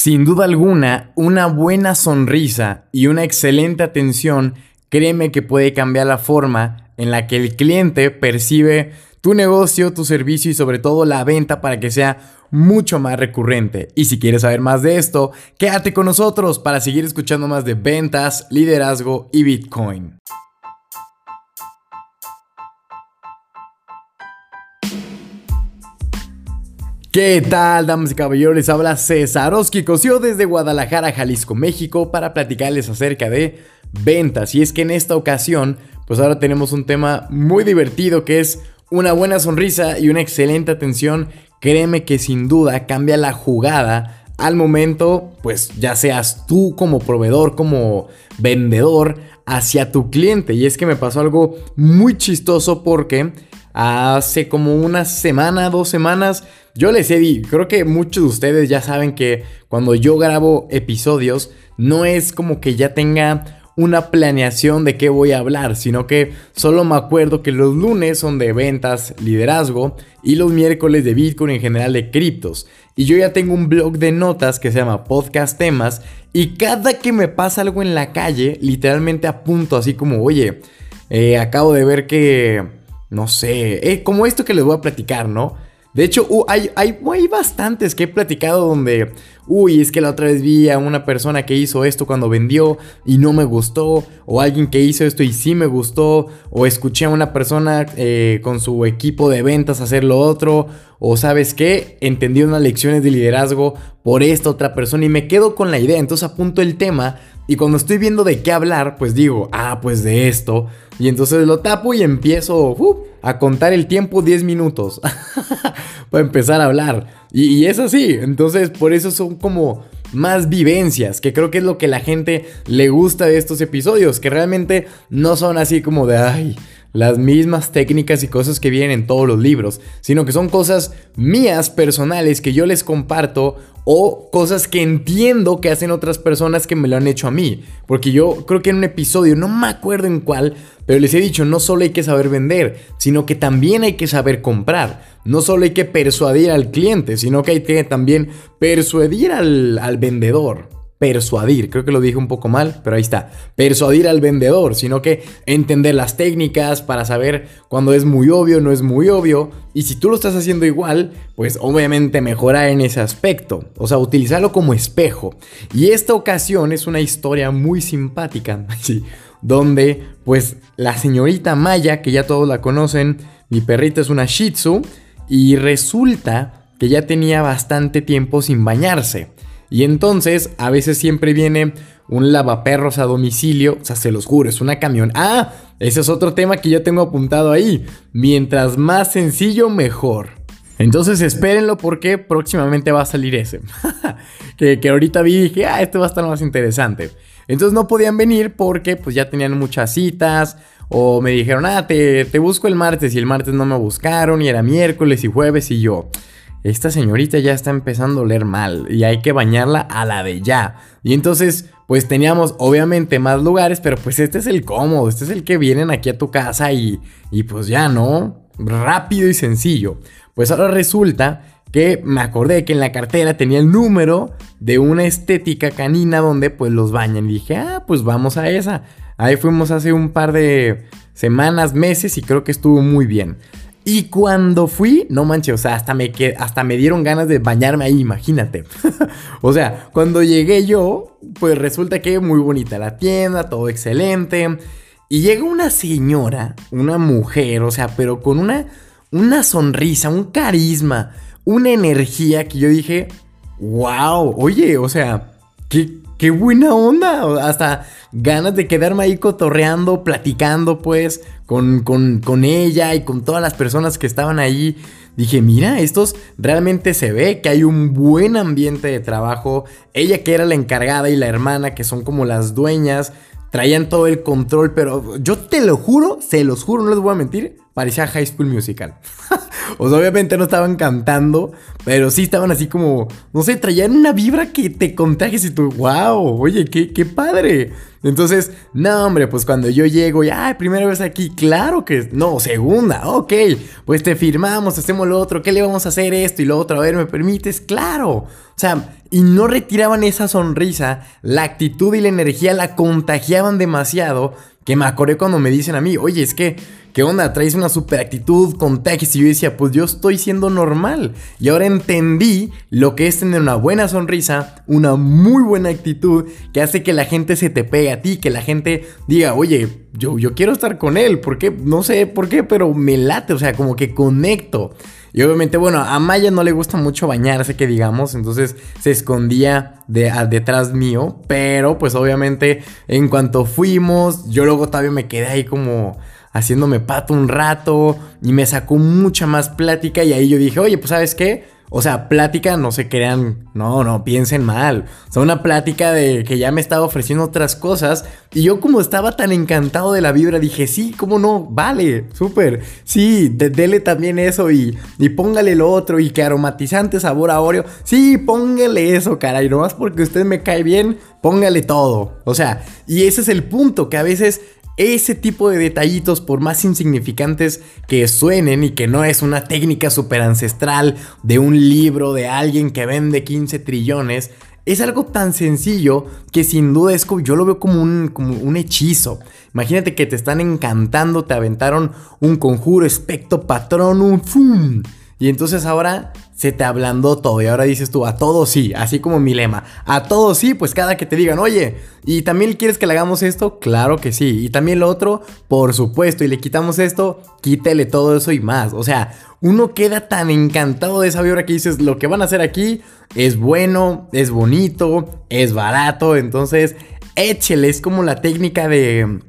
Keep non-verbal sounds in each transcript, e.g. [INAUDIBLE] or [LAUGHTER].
Sin duda alguna, una buena sonrisa y una excelente atención, créeme que puede cambiar la forma en la que el cliente percibe tu negocio, tu servicio y sobre todo la venta para que sea mucho más recurrente. Y si quieres saber más de esto, quédate con nosotros para seguir escuchando más de ventas, liderazgo y Bitcoin. ¿Qué tal, damas y caballeros? Habla César Oski Cosio desde Guadalajara, Jalisco, México, para platicarles acerca de ventas. Y es que en esta ocasión, pues ahora tenemos un tema muy divertido que es una buena sonrisa y una excelente atención. Créeme que sin duda cambia la jugada al momento, pues ya seas tú como proveedor, como vendedor, hacia tu cliente. Y es que me pasó algo muy chistoso porque hace como una semana, dos semanas, yo les he dicho, creo que muchos de ustedes ya saben que cuando yo grabo episodios, no es como que ya tenga una planeación de qué voy a hablar, sino que solo me acuerdo que los lunes son de ventas, liderazgo y los miércoles de Bitcoin en general de criptos. Y yo ya tengo un blog de notas que se llama Podcast Temas y cada que me pasa algo en la calle, literalmente apunto así como, oye, eh, acabo de ver que, no sé, eh, como esto que les voy a platicar, ¿no? De hecho, uh, hay, hay, hay, bastantes que he platicado donde, uy, es que la otra vez vi a una persona que hizo esto cuando vendió y no me gustó, o alguien que hizo esto y sí me gustó, o escuché a una persona eh, con su equipo de ventas hacer lo otro, o sabes qué, entendí unas lecciones de liderazgo por esta otra persona y me quedo con la idea, entonces apunto el tema y cuando estoy viendo de qué hablar, pues digo, ah, pues de esto. Y entonces lo tapo y empiezo uh, a contar el tiempo 10 minutos [LAUGHS] para empezar a hablar. Y, es así. Entonces, por eso son como más vivencias, que creo que es lo que la gente le gusta de estos episodios, que realmente no son así como de, ay, las mismas técnicas y cosas que vienen en todos los libros, sino que son cosas mías personales que yo les comparto o cosas que entiendo que hacen otras personas que me lo han hecho a mí. Porque yo creo que en un episodio, no me acuerdo en cuál, pero les he dicho, no solo hay que saber vender, sino que también hay que saber comprar. No solo hay que persuadir al cliente, sino que hay que también persuadir al, al vendedor persuadir, creo que lo dije un poco mal, pero ahí está, persuadir al vendedor, sino que entender las técnicas para saber cuando es muy obvio, no es muy obvio, y si tú lo estás haciendo igual, pues obviamente mejorar en ese aspecto, o sea, utilizarlo como espejo. Y esta ocasión es una historia muy simpática, [LAUGHS] donde pues la señorita Maya, que ya todos la conocen, mi perrita es una Shih Tzu, y resulta que ya tenía bastante tiempo sin bañarse. Y entonces, a veces siempre viene un lavaperros a domicilio, o sea, se los juro, es una camión. Ah, ese es otro tema que yo tengo apuntado ahí. Mientras más sencillo, mejor. Entonces espérenlo porque próximamente va a salir ese. [LAUGHS] que, que, ahorita vi y dije, ah, este va a estar más interesante. Entonces no podían venir porque pues ya tenían muchas citas. O me dijeron, ah, te, te busco el martes y el martes no me buscaron y era miércoles y jueves y yo esta señorita ya está empezando a oler mal y hay que bañarla a la de ya. Y entonces, pues teníamos obviamente más lugares, pero pues este es el cómodo, este es el que vienen aquí a tu casa y, y pues ya, ¿no? Rápido y sencillo. Pues ahora resulta que me acordé que en la cartera tenía el número de una estética canina donde pues los bañan. Y dije, ah, pues vamos a esa. Ahí fuimos hace un par de semanas, meses y creo que estuvo muy bien. Y cuando fui, no manches, o sea, hasta me, hasta me dieron ganas de bañarme ahí, imagínate. [LAUGHS] o sea, cuando llegué yo, pues resulta que muy bonita la tienda, todo excelente. Y llega una señora, una mujer, o sea, pero con una, una sonrisa, un carisma, una energía que yo dije, wow, oye, o sea, qué, qué buena onda. Hasta ganas de quedarme ahí cotorreando, platicando, pues, con, con, ella y con todas las personas que estaban ahí. Dije, mira, estos realmente se ve que hay un buen ambiente de trabajo. Ella que era la encargada y la hermana, que son como las dueñas, traían todo el control, pero yo te lo juro, se los juro, no les voy a mentir, parecía High School Musical. [LAUGHS] o sea, obviamente no estaban cantando, pero sí estaban así como, no sé, traían una vibra que te contagias y tú, wow, oye, qué, qué padre. Entonces, no, hombre, pues cuando yo llego y, ay, primera vez aquí, claro que, no, segunda, ok, pues te firmamos, hacemos lo otro, ¿qué le vamos a hacer esto y lo otro? A ver, ¿me permites? Claro. O sea, y no retiraban esa sonrisa, la actitud y la energía la contagiaban demasiado, que me acordé cuando me dicen a mí, oye, es que ¿Qué onda? Traes una super actitud, contagios. Y yo decía, pues yo estoy siendo normal. Y ahora entendí lo que es tener una buena sonrisa, una muy buena actitud, que hace que la gente se te pegue a ti, que la gente diga, oye, yo, yo quiero estar con él. ¿Por qué? No sé por qué, pero me late. O sea, como que conecto. Y obviamente, bueno, a Maya no le gusta mucho bañarse, que digamos, entonces se escondía de, detrás mío, pero pues obviamente en cuanto fuimos, yo luego todavía me quedé ahí como haciéndome pato un rato y me sacó mucha más plática y ahí yo dije, oye, pues sabes qué, o sea, plática, no se crean, no, no, piensen mal. O sea, una plática de que ya me estaba ofreciendo otras cosas. Y yo como estaba tan encantado de la vibra, dije, sí, cómo no, vale, súper. Sí, dele también eso y, y póngale lo otro y que aromatizante sabor a Oreo. Sí, póngale eso, caray, nomás porque usted me cae bien, póngale todo. O sea, y ese es el punto, que a veces ese tipo de detallitos, por más insignificantes que suenen y que no es una técnica súper ancestral de un libro de alguien que vende 15 trillones, es algo tan sencillo que sin duda es como, yo lo veo como un, como un hechizo. Imagínate que te están encantando, te aventaron un conjuro, espectro, patrón, un fum. Y entonces ahora se te ablandó todo y ahora dices tú, a todo sí, así como mi lema, a todo sí, pues cada que te digan, oye, ¿y también quieres que le hagamos esto? Claro que sí, y también lo otro, por supuesto, y le quitamos esto, quítele todo eso y más, o sea, uno queda tan encantado de esa vibra que dices, lo que van a hacer aquí es bueno, es bonito, es barato, entonces échele, es como la técnica de...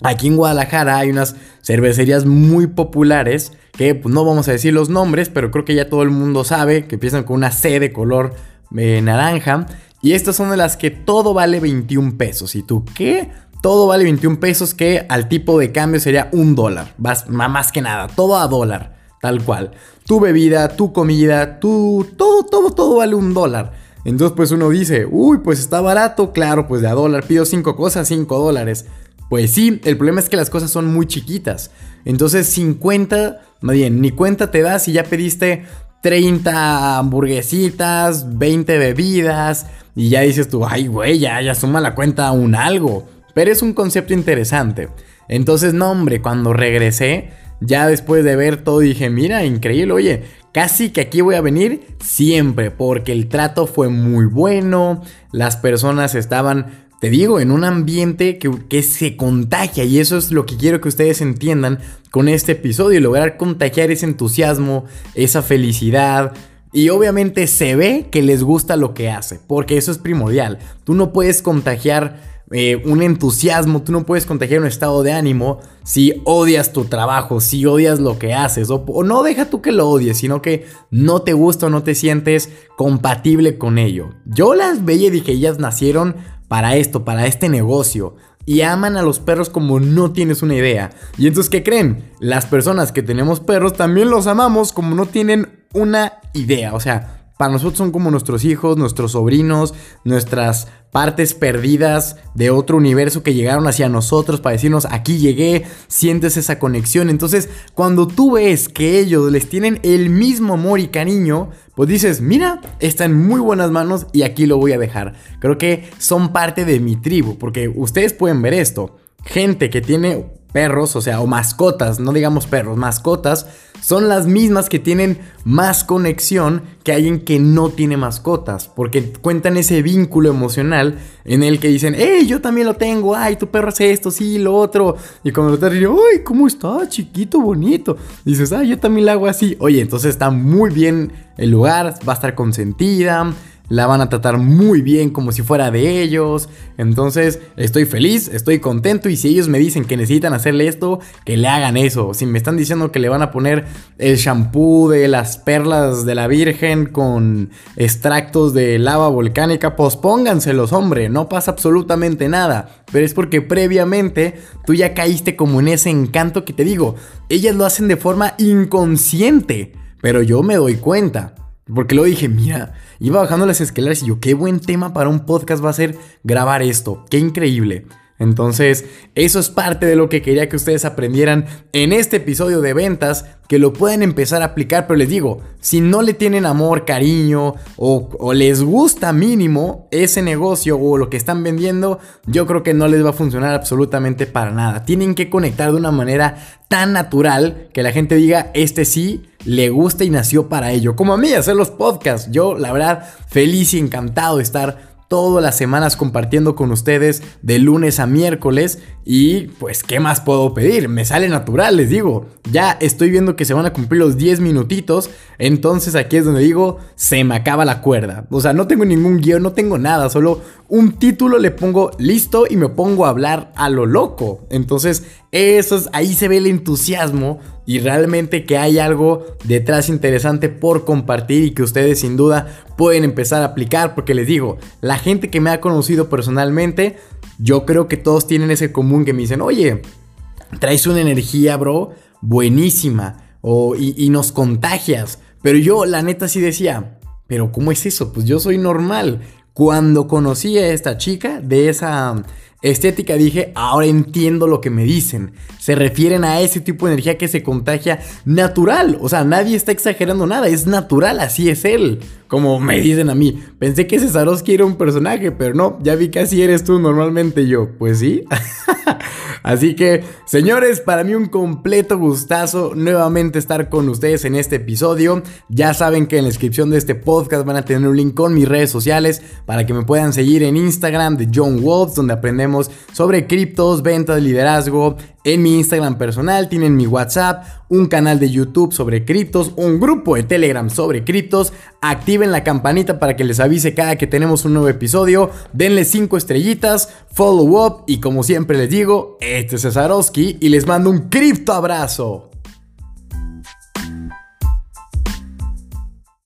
Aquí en Guadalajara hay unas cervecerías muy populares que pues, no vamos a decir los nombres, pero creo que ya todo el mundo sabe que empiezan con una C de color eh, naranja. Y estas son de las que todo vale 21 pesos. ¿Y tú qué? Todo vale 21 pesos que al tipo de cambio sería un dólar. Más que nada, todo a dólar. Tal cual. Tu bebida, tu comida, tu... Todo, todo, todo vale un dólar. Entonces pues uno dice, uy, pues está barato, claro, pues de a dólar. Pido 5 cosas, 5 dólares. Pues sí, el problema es que las cosas son muy chiquitas. Entonces 50, más bien, ni cuenta te das si ya pediste 30 hamburguesitas, 20 bebidas y ya dices tú, ay güey, ya, ya suma la cuenta un algo. Pero es un concepto interesante. Entonces, no hombre, cuando regresé, ya después de ver todo dije, mira, increíble, oye, casi que aquí voy a venir siempre porque el trato fue muy bueno, las personas estaban te digo, en un ambiente que, se contagia y eso es lo que quiero que ustedes entiendan con este episodio, lograr contagiar ese entusiasmo, esa felicidad. Y obviamente se ve que les gusta lo que hace, porque eso es primordial. Tú no puedes contagiar eh, un entusiasmo, tú no puedes contagiar un estado de ánimo si odias tu trabajo, si odias lo que haces, o, o, no deja tú que lo odies, sino que no te gusta o no te sientes compatible con ello. Yo las veía y dije, ellas nacieron para esto, para este negocio. Y aman a los perros como no tienes una idea. Y entonces, ¿qué creen? Las personas que tenemos perros también los amamos como no tienen una idea. O sea, para nosotros son como nuestros hijos, nuestros sobrinos, nuestras partes perdidas de otro universo que llegaron hacia nosotros para decirnos aquí llegué, sientes esa conexión. Entonces, cuando tú ves que ellos les tienen el mismo amor y cariño, pues dices, mira, está en muy buenas manos y aquí lo voy a dejar. Creo que son parte de mi tribu, porque ustedes pueden ver esto. Gente que tiene perros, o sea, o mascotas, no digamos perros, mascotas, son las mismas que tienen más conexión que alguien que no tiene mascotas, porque cuentan ese vínculo emocional en el que dicen, hey, yo también lo tengo, ay, tu perro hace esto, sí, lo otro, y cuando estás diciendo, ay, ¿cómo está? Chiquito, bonito, dices, ay, yo también lo hago así, oye, entonces está muy bien el lugar, va a estar consentida, la van a tratar muy bien como si fuera de ellos. Entonces estoy feliz, estoy contento y si ellos me dicen que necesitan hacerle esto, que le hagan eso. Si me están diciendo que le van a poner el shampoo de las perlas de la Virgen con extractos de lava volcánica, pues pónganselos, hombre, no pasa absolutamente nada. Pero es porque previamente tú ya caíste como en ese encanto que te digo. Ellas lo hacen de forma inconsciente, pero yo me doy cuenta. Porque luego dije, mira, iba bajando las escaleras y yo, qué buen tema para un podcast va a ser grabar esto. Qué increíble. Entonces, eso es parte de lo que quería que ustedes aprendieran en este episodio de ventas, que lo pueden empezar a aplicar, pero les digo, si no le tienen amor, cariño o, les gusta mínimo ese negocio o lo que están vendiendo, yo creo que no les va a funcionar absolutamente para nada. Tienen que conectar de una manera tan natural que la gente diga, este sí le gusta y nació para ello. Como a mí, hacer los podcasts. Yo, la verdad, feliz y encantado de estar todas las semanas compartiendo con ustedes de lunes a miércoles y pues qué más puedo pedir, me sale natural, les digo, ya estoy viendo que se van a cumplir los 10 minutitos, entonces aquí es donde digo, se me acaba la cuerda, o sea, no tengo ningún guion, no tengo nada, solo un título le pongo listo y me pongo a hablar a lo loco, entonces eso es, ahí se ve el entusiasmo y realmente que hay algo detrás interesante por compartir y que ustedes sin duda pueden empezar a aplicar. Porque les digo, la gente que me ha conocido personalmente, yo creo que todos tienen ese común que me dicen, oye, traes una energía, bro, buenísima o, y, y nos contagias. Pero yo la neta sí decía, pero ¿cómo es eso? Pues yo soy normal. Cuando conocí a esta chica de esa estética dije, ahora entiendo lo que me dicen. Se refieren a ese tipo de energía que se contagia natural. O sea, nadie está exagerando nada, es natural, así es él. Como me dicen a mí. Pensé que Cesarowski era un personaje, pero no, ya vi que así eres tú normalmente yo. Pues sí. [LAUGHS] Así que, señores, para mí un completo gustazo nuevamente estar con ustedes en este episodio. Ya saben que en la descripción de este podcast van a tener un link con mis redes sociales para que me puedan seguir en Instagram de John Wolves, donde aprendemos sobre criptos, ventas, liderazgo, en mi Instagram personal, tienen mi WhatsApp, un canal de YouTube sobre criptos, un grupo de Telegram sobre criptos. Activen la campanita para que les avise cada que tenemos un nuevo episodio. Denle 5 estrellitas, follow up y como siempre les digo, este es Cesarowski y les mando un cripto abrazo.